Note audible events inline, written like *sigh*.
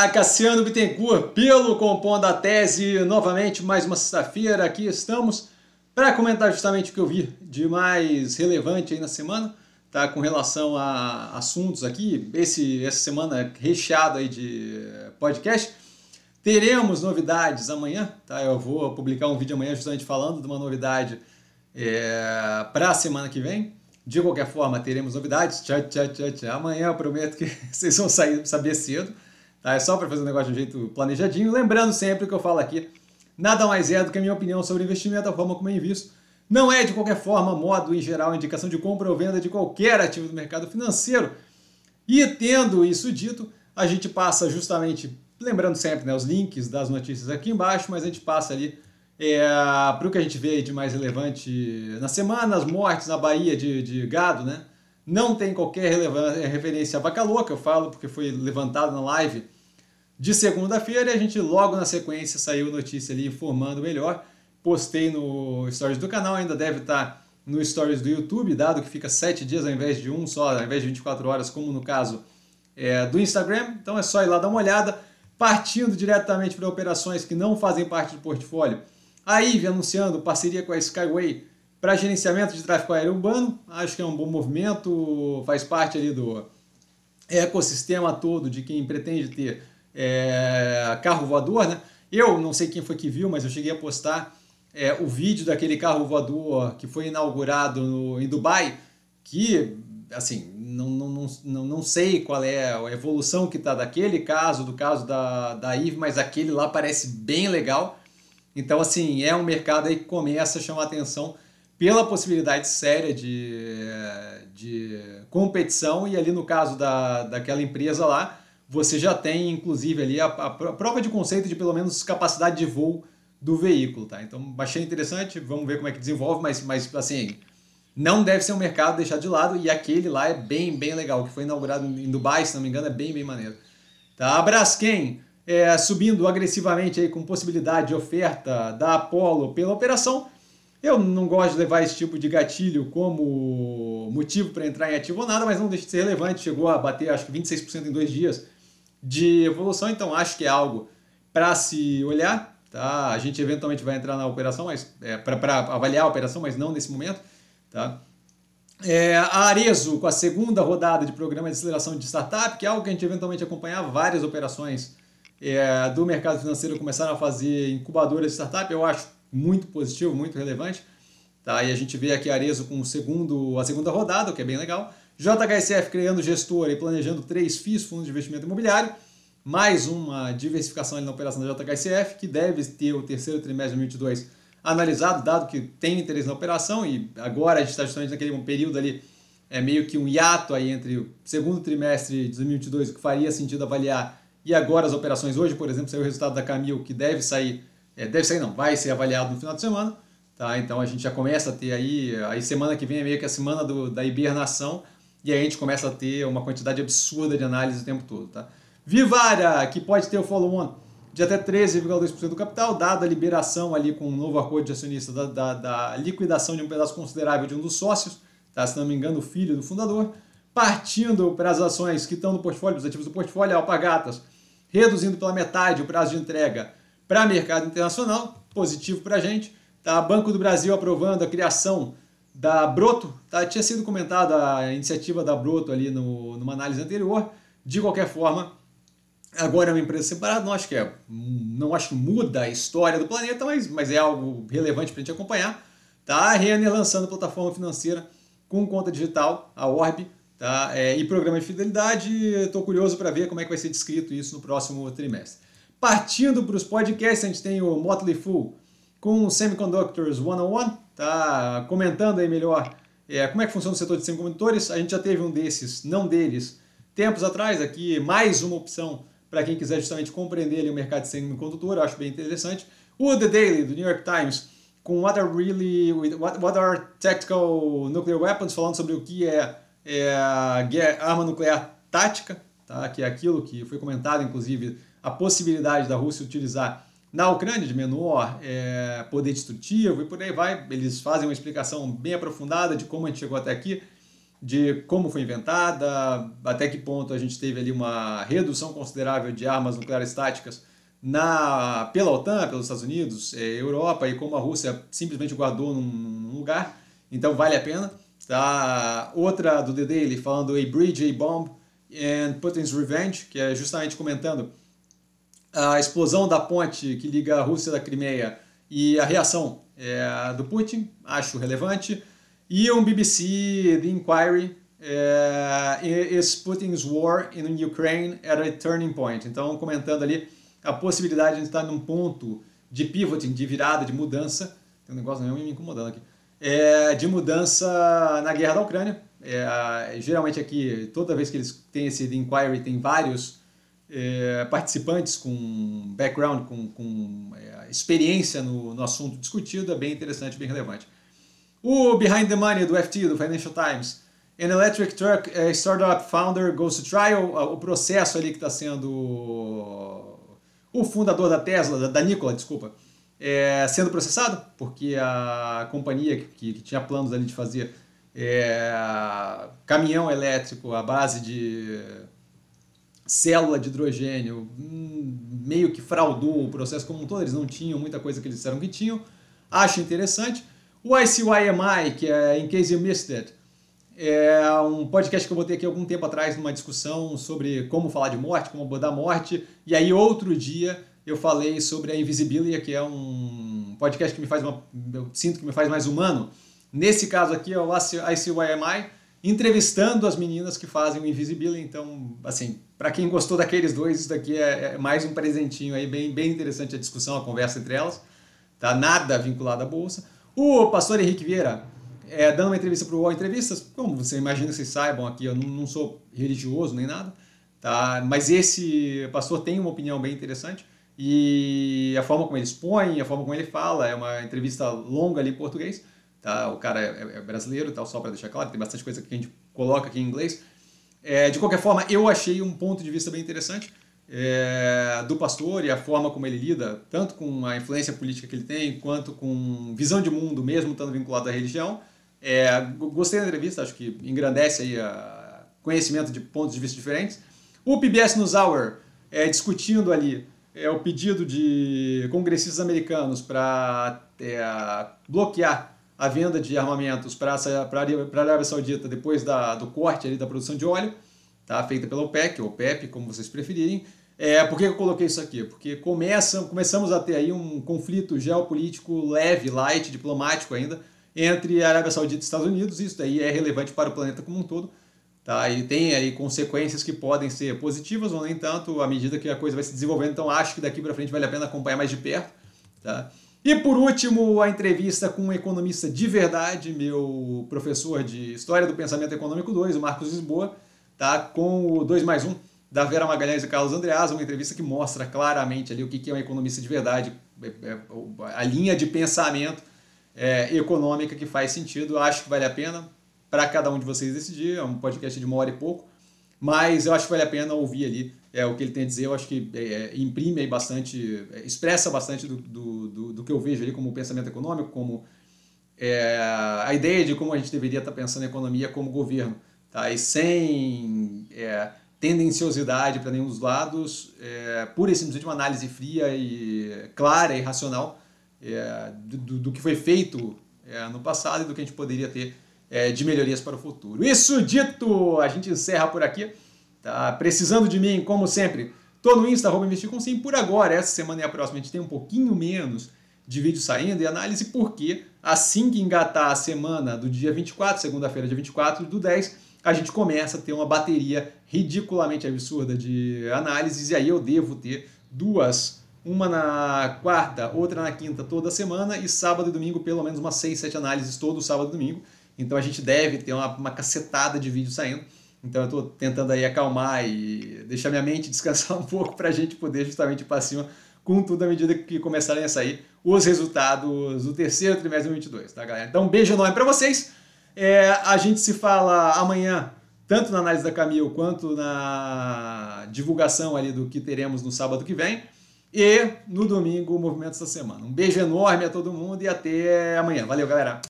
Olá, Cassiano Bittencourt, pelo Compondo a Tese, novamente, mais uma sexta-feira, aqui estamos para comentar justamente o que eu vi de mais relevante aí na semana, tá, com relação a assuntos aqui, esse, essa semana recheada aí de podcast. Teremos novidades amanhã, tá, eu vou publicar um vídeo amanhã justamente falando de uma novidade é, para a semana que vem. De qualquer forma, teremos novidades. Tchau, tchau, tchau, tchau. Amanhã eu prometo que *laughs* vocês vão sair, saber cedo. Tá? É só para fazer um negócio de um jeito planejadinho. Lembrando sempre que eu falo aqui, nada mais é do que a minha opinião sobre investimento, a forma como eu invisto. Não é, de qualquer forma, modo em geral, indicação de compra ou venda de qualquer ativo do mercado financeiro. E tendo isso dito, a gente passa justamente, lembrando sempre né, os links das notícias aqui embaixo, mas a gente passa ali é, para o que a gente vê de mais relevante na semana, as mortes na Bahia de, de gado, né? Não tem qualquer referência à vaca louca, eu falo porque foi levantado na live de segunda-feira e a gente logo na sequência saiu notícia ali informando melhor. Postei no stories do canal, ainda deve estar no stories do YouTube, dado que fica sete dias ao invés de um só, ao invés de 24 horas, como no caso é, do Instagram. Então é só ir lá dar uma olhada. Partindo diretamente para operações que não fazem parte do portfólio, a IVE anunciando parceria com a Skyway para gerenciamento de tráfego aéreo urbano. Acho que é um bom movimento, faz parte ali do ecossistema todo de quem pretende ter é, carro voador. Né? Eu não sei quem foi que viu, mas eu cheguei a postar é, o vídeo daquele carro voador que foi inaugurado no, em Dubai, que assim, não, não, não, não sei qual é a evolução que está daquele caso, do caso da, da IVE, mas aquele lá parece bem legal. Então, assim, é um mercado aí que começa a chamar atenção pela possibilidade séria de, de competição, e ali no caso da, daquela empresa lá, você já tem inclusive ali a, a prova de conceito de pelo menos capacidade de voo do veículo, tá? Então, achei interessante, vamos ver como é que desenvolve, mas, mas assim, não deve ser um mercado deixado de lado, e aquele lá é bem, bem legal, que foi inaugurado em Dubai, se não me engano, é bem, bem maneiro. Tá? A Braskem, é, subindo agressivamente aí com possibilidade de oferta da Apollo pela operação. Eu não gosto de levar esse tipo de gatilho como motivo para entrar em ativo ou nada, mas não deixa de ser relevante. Chegou a bater acho que 26% em dois dias de evolução, então acho que é algo para se olhar. Tá? A gente eventualmente vai entrar na operação, mas é, para avaliar a operação, mas não nesse momento. Tá? É, a Arezo, com a segunda rodada de programa de aceleração de startup, que é algo que a gente eventualmente acompanhava, várias operações é, do mercado financeiro começaram a fazer incubadoras de startup, eu acho muito positivo, muito relevante. Tá? E a gente vê aqui Arezo com o segundo, a segunda rodada, o que é bem legal. JHSF criando gestor e planejando três FIIs, fundos de investimento imobiliário. Mais uma diversificação na operação da JHSF, que deve ter o terceiro trimestre de 2022 analisado, dado que tem interesse na operação e agora a gente está justamente naquele período ali, é meio que um hiato aí entre o segundo trimestre de 2022, o que faria sentido avaliar e agora as operações hoje, por exemplo, saiu o resultado da Camil, que deve sair, é, deve sair não, vai ser avaliado no final de semana, tá? Então a gente já começa a ter aí, aí semana que vem é meio que a semana do, da hibernação, e aí a gente começa a ter uma quantidade absurda de análise o tempo todo, tá? Vivara, que pode ter o follow-on de até 13,2% do capital, dada a liberação ali com um novo acordo de acionista da, da, da, liquidação de um pedaço considerável de um dos sócios, tá? se não me engano, o filho do fundador, partindo para as ações que estão no portfólio, os ativos do portfólio, Alpagatas, reduzindo pela metade o prazo de entrega para mercado internacional, positivo para a gente. Tá? Banco do Brasil aprovando a criação da Broto, tá? tinha sido comentada a iniciativa da Broto ali no, numa análise anterior. De qualquer forma, agora é uma empresa separada, não acho que é, não acho que muda a história do planeta, mas, mas é algo relevante para a gente acompanhar. Tá? A Renner lançando plataforma financeira com conta digital, a Orb, Tá? É, e programa de fidelidade, estou curioso para ver como é que vai ser descrito isso no próximo trimestre. Partindo para os podcasts, a gente tem o Motley Fool com Semiconductors 101, tá? comentando aí melhor é, como é que funciona o setor de semicondutores. A gente já teve um desses, não deles, tempos atrás, aqui mais uma opção para quem quiser justamente compreender ali, o mercado de semicondutor, eu acho bem interessante. O The Daily, do New York Times, com What Are Really, What, what Are Tactical Nuclear Weapons, falando sobre o que é é a arma nuclear tática, tá? que é aquilo que foi comentado, inclusive, a possibilidade da Rússia utilizar na Ucrânia de menor é, poder destrutivo e por aí vai. Eles fazem uma explicação bem aprofundada de como a gente chegou até aqui. de como foi inventada, até que ponto a gente teve ali uma redução considerável de armas nucleares estáticas na, pela OTAN, pelos Estados Unidos, é, Europa, e como a Rússia simplesmente guardou num, num lugar. Então vale a pena. Tá? Outra do The Daily falando A Bridge, A Bomb and Putin's Revenge, que é justamente comentando a explosão da ponte que liga a Rússia da Crimeia e a reação é, do Putin, acho relevante. E um BBC The Inquiry, é, Is Putin's War in Ukraine at a Turning Point? Então, comentando ali a possibilidade de estar num ponto de pivoting, de virada, de mudança. Tem um negócio não me incomodando aqui. É, de mudança na guerra da Ucrânia. É, geralmente aqui, toda vez que eles têm esse inquiry, tem vários é, participantes com background, com, com é, experiência no, no assunto discutido, é bem interessante, bem relevante. O Behind the Money do FT, do Financial Times, An Electric Truck a Startup Founder Goes to Trial, o processo ali que está sendo o fundador da Tesla, da Nikola, desculpa, é, sendo processado, porque a companhia que, que tinha planos ali de fazer é, caminhão elétrico à base de célula de hidrogênio hum, meio que fraudou o processo como um todo, eles não tinham muita coisa que eles disseram que tinham. Acho interessante. O ICYMI, que é In Case You Missed It, é um podcast que eu botei aqui algum tempo atrás numa discussão sobre como falar de morte, como abordar morte. E aí, outro dia, eu falei sobre a Invisibilia, que é um podcast que me faz uma. Eu sinto que me faz mais humano. Nesse caso aqui é o ICYMI, entrevistando as meninas que fazem o Invisibilia. Então, assim, para quem gostou daqueles dois, isso daqui é, é, mais um presentinho aí, bem, bem interessante a discussão, a conversa entre elas. Tá? Nada vinculado à bolsa. O pastor Henrique Vieira é, dando uma entrevista para o UOL Entrevistas, como você imagina vocês saibam aqui, eu não, não, sou religioso nem nada, tá? mas esse pastor tem uma opinião bem interessante e a forma como ele expõe, a forma como ele fala, é uma entrevista longa ali em português, tá? o cara é, é brasileiro, tá? só para deixar claro, tem bastante coisa que a gente coloca aqui em inglês. É, de qualquer forma, eu achei um ponto de vista bem interessante é, do pastor e a forma como ele lida, tanto com a influência política que ele tem, quanto com visão de mundo, mesmo estando vinculado à religião, é, gostei da entrevista, acho que engrandece aí a conhecimento de pontos de vista diferentes. O PBS News Hour é, discutindo ali é, o pedido de congressistas americanos para é, bloquear a venda de armamentos para a Arábia Saudita depois da, do corte ali da produção de óleo, tá? feita pela OPEC, ou OPEP, como vocês preferirem. É, por que eu coloquei isso aqui? Porque começam, começamos a ter aí um conflito geopolítico leve, light, diplomático ainda, entre a Arábia Saudita e Estados Unidos, isso daí é relevante para o planeta como um todo. Tá? E tem aí consequências que podem ser positivas ou nem tanto à medida que a coisa vai se desenvolvendo. Então acho que daqui para frente vale a pena acompanhar mais de perto. Tá? E por último, a entrevista com um economista de verdade, meu professor de História do Pensamento Econômico 2, o Marcos Lisboa, tá? com o 2 mais 1 da Vera Magalhães e Carlos Andreas, uma entrevista que mostra claramente ali o que é um economista de verdade, é, é, a linha de pensamento é, econômica que faz sentido. Acho que vale a pena para cada um de vocês decidir. É um podcast de uma hora e pouco. Mas eu acho que vale a pena ouvir ali é, o que ele tem a dizer. Eu acho que é, é imprime bastante, é, expressa bastante do, do, do, do, que eu vejo ali como pensamento econômico, como é, a ideia de como a gente deveria estar pensando em economia como governo. Tá? E sem é, tendenciosidade para nenhum dos lados, é, pura e simplesmente uma análise fria e clara e racional é, do, do, que foi feito no passado e do que a gente poderia ter é, de melhorias para o futuro. Isso dito, a gente encerra por aqui. Tá precisando de mim, como sempre, tô no Insta, arroba investir com sim. Por agora, essa semana e a próxima, a gente tem um pouquinho menos de vídeo saindo e análise, porque assim que engatar a semana do dia 24, segunda-feira, dia 24 do 10, a gente começa a ter uma bateria ridiculamente absurda de análises, e aí eu devo ter duas uma na quarta, outra na quinta toda semana e sábado e domingo pelo menos umas 6, 7 análises todo sábado e domingo. Então a gente deve ter uma, uma cacetada de vídeo saindo. Então eu estou tentando aí acalmar e deixar minha mente *laughs* descansar um pouco para a gente poder justamente ir para cima com tudo à medida que começarem a sair os resultados do terceiro trimestre de 2022, tá galera? Então um beijo enorme para vocês. É, a gente se fala amanhã tanto na análise da Camil quanto na divulgação ali do que teremos no sábado que vem. E no domingo, o movimento essa semana. Um beijo enorme a todo mundo e até amanhã. Valeu, galera!